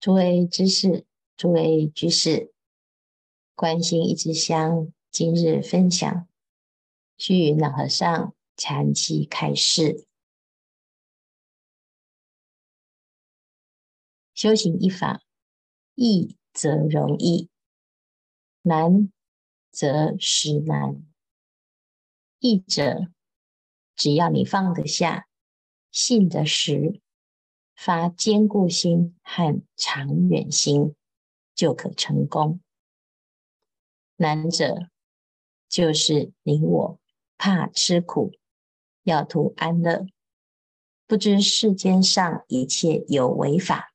诸位知识，诸位居士，观心一支香，今日分享虚云老和尚禅期开示：修行一法，易则容易，难则实难。易者，只要你放得下，信得实。发坚固心和长远心，就可成功。难者就是你我怕吃苦，要图安乐，不知世间上一切有为法，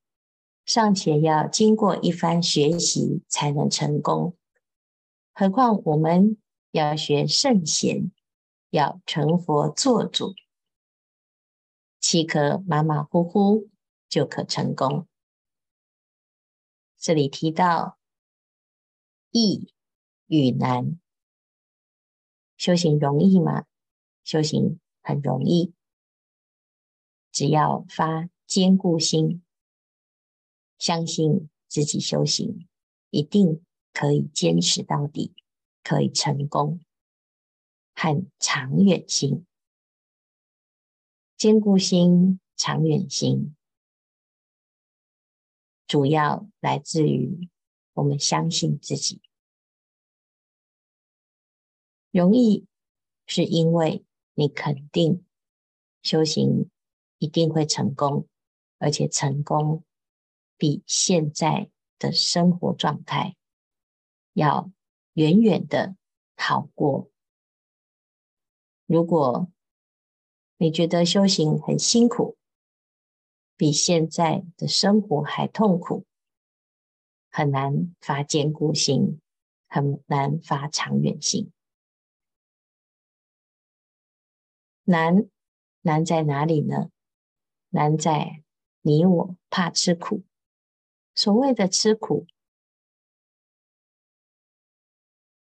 尚且要经过一番学习才能成功，何况我们要学圣贤，要成佛作主，岂可马马虎虎？就可成功。这里提到易与难，修行容易吗？修行很容易，只要发坚固心，相信自己修行一定可以坚持到底，可以成功，和长远心，坚固心，长远心。主要来自于我们相信自己，容易是因为你肯定修行一定会成功，而且成功比现在的生活状态要远远的好过。如果你觉得修行很辛苦，比现在的生活还痛苦，很难发坚固心，很难发长远心。难，难在哪里呢？难在你我怕吃苦。所谓的吃苦，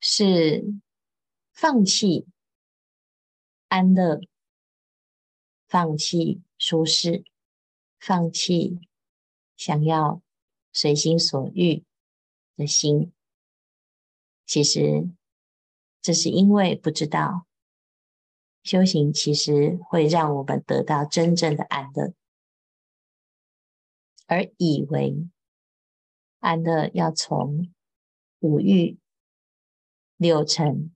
是放弃安乐，放弃舒适。放弃想要随心所欲的心，其实这是因为不知道修行其实会让我们得到真正的安乐，而以为安乐要从五欲六尘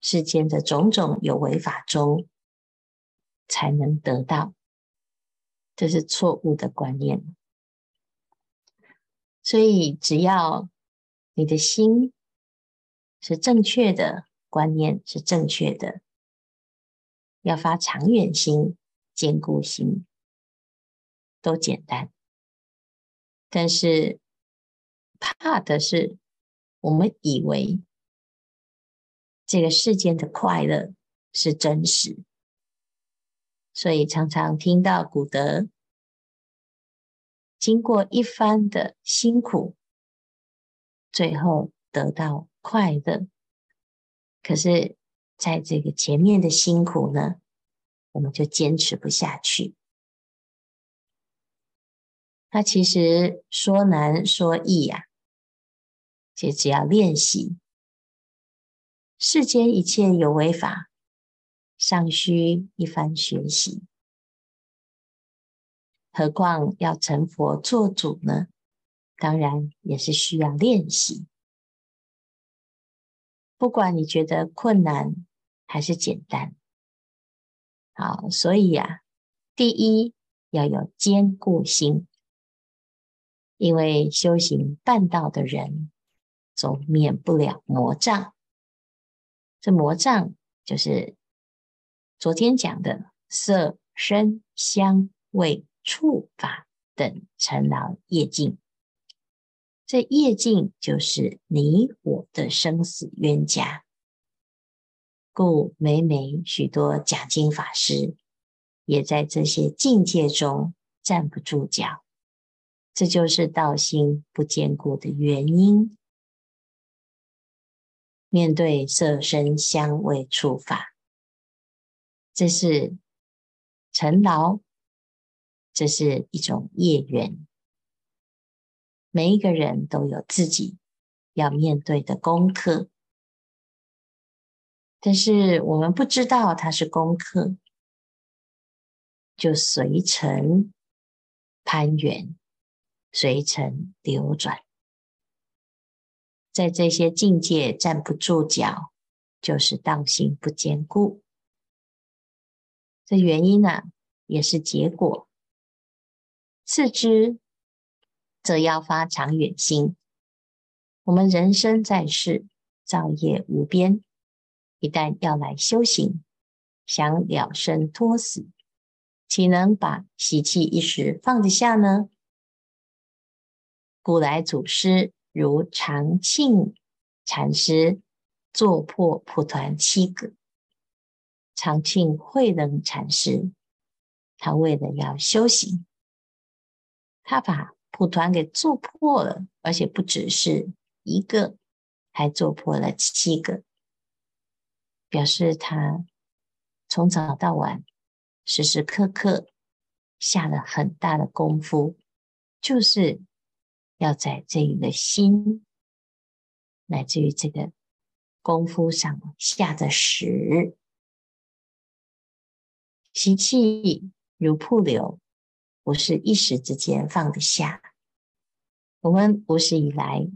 世间的种种有为法中才能得到。这是错误的观念，所以只要你的心是正确的，观念是正确的，要发长远心、坚固心，都简单。但是怕的是，我们以为这个世间的快乐是真实。所以常常听到古德经过一番的辛苦，最后得到快乐。可是，在这个前面的辛苦呢，我们就坚持不下去。那其实说难说易呀，其实只要练习，世间一切有为法。尚需一番学习，何况要成佛做主呢？当然也是需要练习。不管你觉得困难还是简单，好，所以呀、第一要有坚固心，因为修行办道的人总免不了魔障。这魔障就是。昨天讲的色、声、香、味、触、法等尘劳业境，这业境就是你我的生死冤家。故每每许多讲经法师也在这些境界中站不住脚，这就是道心不坚固的原因。面对色、声、香、味、触、法。这是尘劳，这是一种业缘。每一个人都有自己要面对的功课，但是我们不知道它是功课，就随尘攀缘，随尘流转，在这些境界站不住脚，就是道心不坚固。这原因呢、啊，也是结果。次之，则要发长远心。我们人生在世，造业无边，一旦要来修行，想了生脱死，岂能把习气一时放得下呢？古来祖师如长庆禅师，作破蒲团七个。长庆慧能禅师，他为了要修行，他把蒲团给做破了，而且不只是一个，还做破了七个，表示他从早到晚，时时刻刻下了很大的功夫，就是要在这个心，乃至于这个功夫上下的实。习气如瀑流，不是一时之间放得下。我们无始以来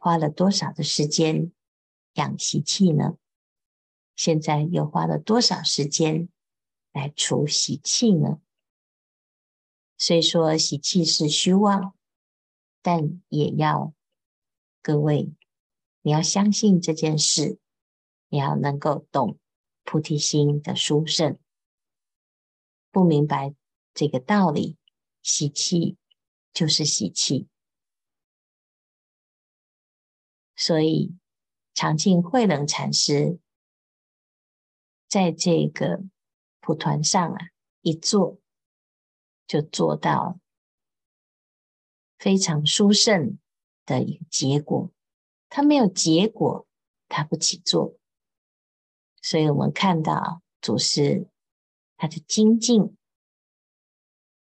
花了多少的时间养习气呢？现在又花了多少时间来除习气呢？虽说习气是虚妄，但也要各位，你要相信这件事，你要能够懂菩提心的殊胜。不明白这个道理，喜气就是喜气。所以长庆慧能禅师在这个蒲团上啊，一坐就做到非常殊胜的一个结果。他没有结果，他不起坐。所以我们看到祖师。他的精进，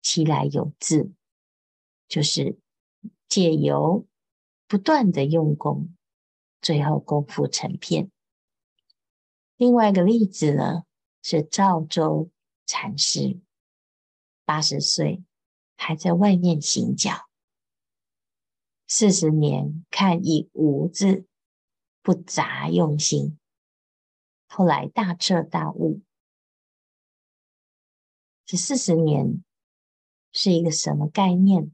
其来有自，就是借由不断的用功，最后功夫成片。另外一个例子呢，是赵州禅师，八十岁还在外面行脚，四十年看一无字，不杂用心，后来大彻大悟。这四十年是一个什么概念？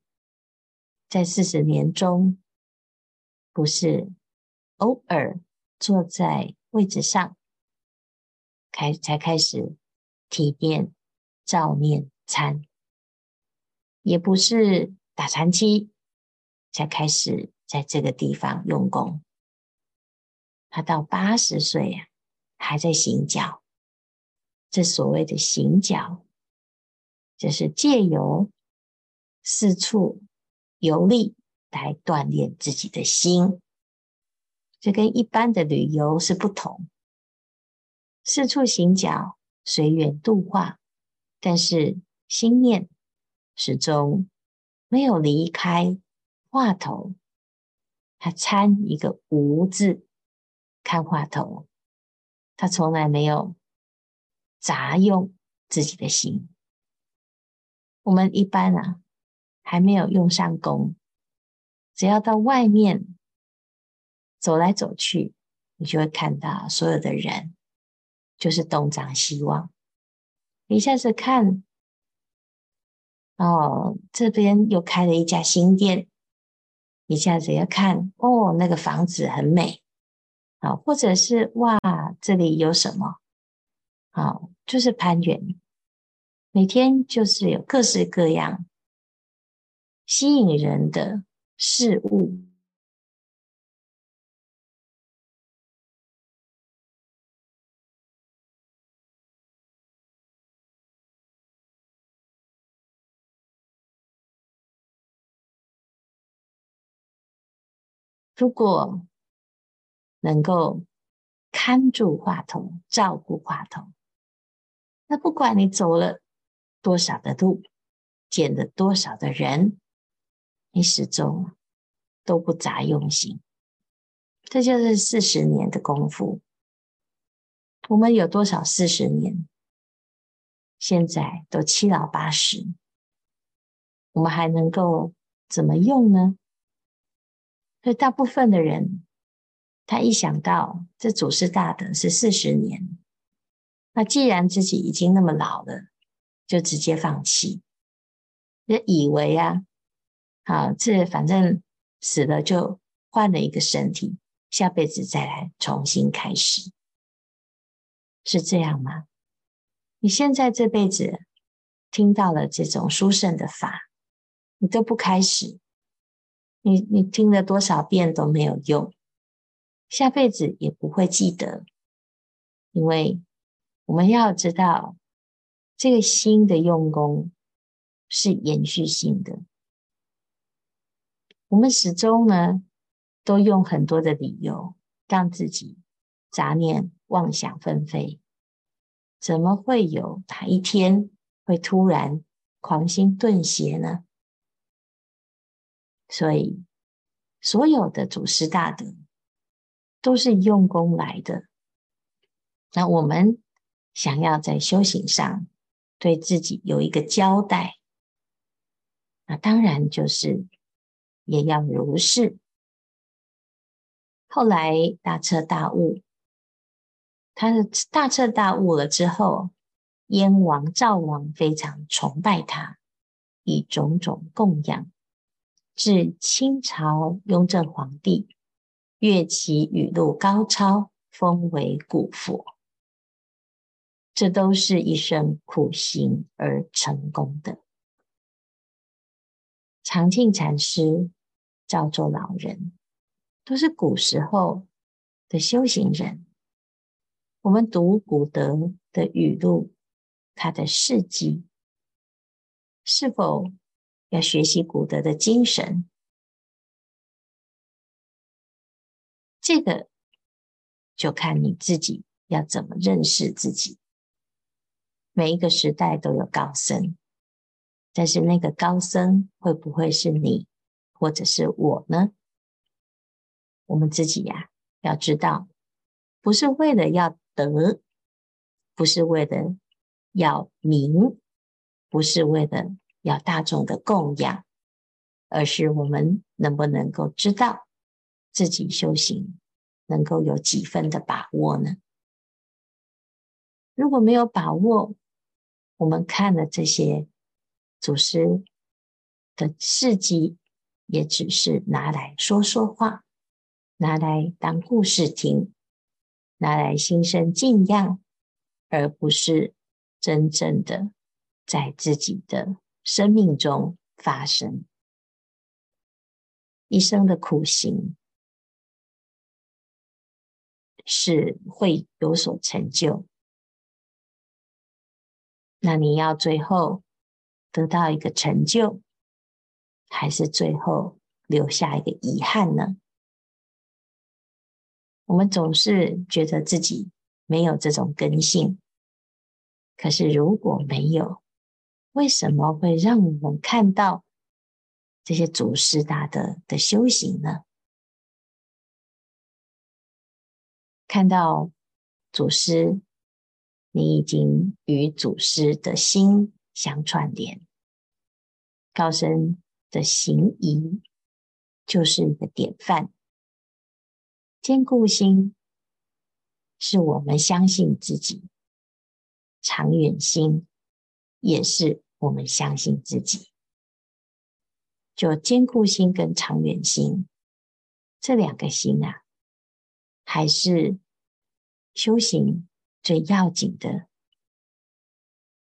在四十年中，不是偶尔坐在位置上开才开始体念、照念、参，也不是打禅期才开始在这个地方用功。他到八十岁呀，还在行脚。这所谓的行脚。就是借由四处游历来锻炼自己的心，这跟一般的旅游是不同。四处行脚，随缘度化，但是心念始终没有离开话头，他参一个无字，看话头，他从来没有杂用自己的心。我们一般啊，还没有用上功，只要到外面走来走去，你就会看到所有的人就是东张西望。一下子看，哦，这边又开了一家新店；一下子要看，哦，那个房子很美，啊，或者是哇，这里有什么？好，就是攀缘。每天就是有各式各样吸引人的事物。如果能够看住话筒，照顾话筒，那不管你走了。多少的路，见了多少的人，你始终都不咋用心。这就是四十年的功夫。我们有多少四十年？现在都七老八十，我们还能够怎么用呢？所以大部分的人，他一想到这祖师大德是四十年，那既然自己已经那么老了，就直接放弃，也以为啊，好，这反正死了就换了一个身体，下辈子再来重新开始，是这样吗？你现在这辈子听到了这种殊胜的法，你都不开始，你你听了多少遍都没有用。下辈子也不会记得，因为我们要知道，这个心的用功是延续性的。我们始终呢，都用很多的理由让自己杂念妄想纷飞，怎么会有哪一天会突然狂心顿歇呢？所以，所有的祖师大德。都是用功来的。那我们想要在修行上对自己有一个交代，那当然就是也要如是。后来大彻大悟，他是大彻大悟了之后，燕王赵王非常崇拜他，以种种供养，至清朝雍正皇帝。乐其语录高超，封为古佛。这都是一生苦行而成功的。常静禅师、赵州老人，都是古时候的修行人。我们读古德的语录，他的事迹，是否要学习古德的精神？这个就看你自己要怎么认识自己。每一个时代都有高僧，但是那个高僧会不会是你，或者是我呢？我们自己呀，要知道，不是为了要得，不是为了要名，不是为了要大众的供养，而是我们能不能够知道。自己修行能够有几分的把握呢？如果没有把握，我们看了这些祖师的事迹，也只是拿来说说话，拿来当故事听，拿来心生敬仰，而不是真正的在自己的生命中发生一生的苦行。是会有所成就，那你要最后得到一个成就，还是最后留下一个遗憾呢？我们总是觉得自己没有这种根性，可是如果没有，为什么会让我们看到这些祖师大德的修行呢？看到祖师，你已经与祖师的心相串联，高僧的行仪就是一个典范。坚固心是我们相信自己，长远心也是我们相信自己。就坚固心跟长远心这两个心啊。还是修行最要紧的。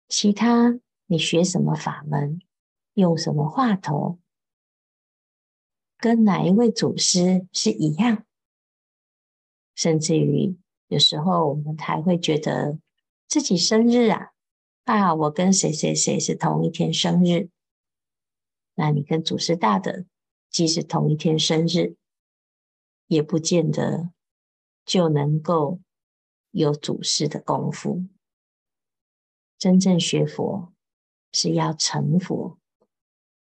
其他你学什么法门，用什么话头，跟哪一位祖师是一样。甚至于有时候我们还会觉得自己生日啊，啊，我跟谁谁谁是同一天生日。那你跟祖师大的即使同一天生日，也不见得。就能够有祖师的功夫。真正学佛是要成佛，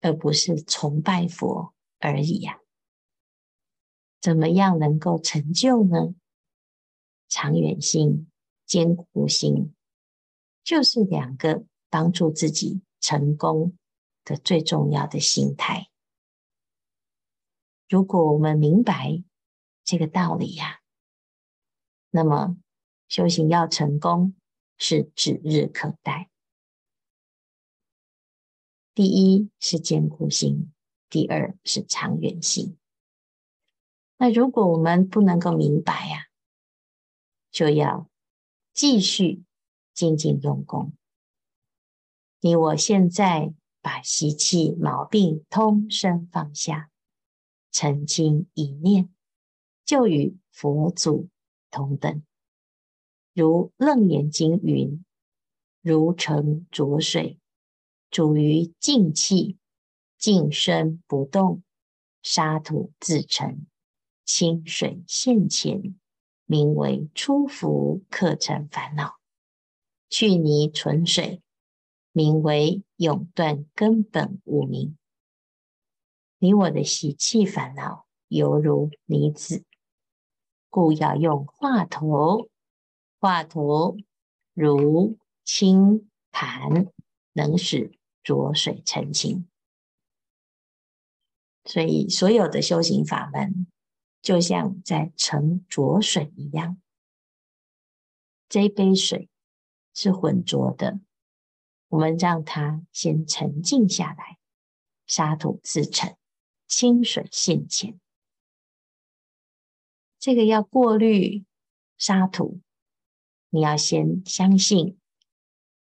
而不是崇拜佛而已呀、怎么样能够成就呢？长远心、坚固心，就是两个帮助自己成功的最重要的心态。如果我们明白这个道理呀、那么修行要成功是指日可待。第一是坚固心，第二是长远心。那如果我们不能够明白呀、就要继续精进用功。你我现在把习气毛病通身放下，澄清一念，就与佛祖同等。如《楞严经》云：“如盛浊水，煮于净气，静身不动，沙土自沉。”清水现前，名为出伏客尘烦恼；去泥存水，名为永断根本无明。你我的习气烦恼犹如泥子，故要用话头。画图如清盘，能使浊水澄清。所以，所有的修行法门。就像在盛浊水一样，这一杯水是浑浊的，我们让它先沉静下来，沙土自沉，清水现前。这个要过滤沙土，你要先相信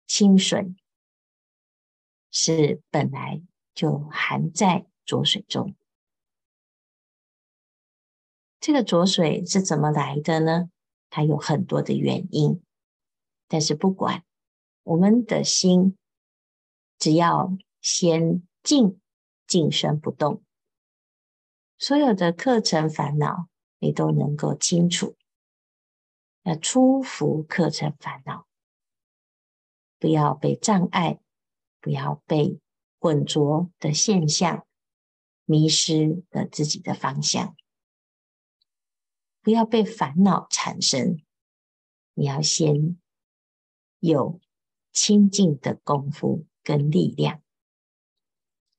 清水是本来就含在浊水中。这个浊水是怎么来的呢？它有很多的原因，但是不管我们的心，只要先静，静身不动，所有的课程烦恼你都能够清楚。要出伏课程烦恼，不要被障碍，不要被混浊的现象迷失了自己的方向。不要被烦恼产生，你要先有清净的功夫跟力量，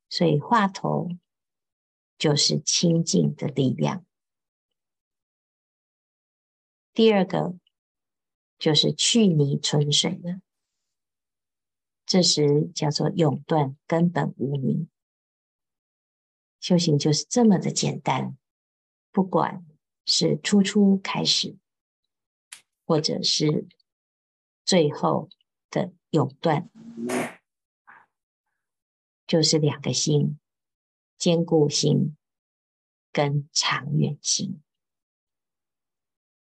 所以话头就是清净的力量。第二个就是去泥存水了，这时叫做永断根本无明。修行就是这么的简单，不管。是初初开始，或者是最后的永断，就是两个心：坚固心跟长远心。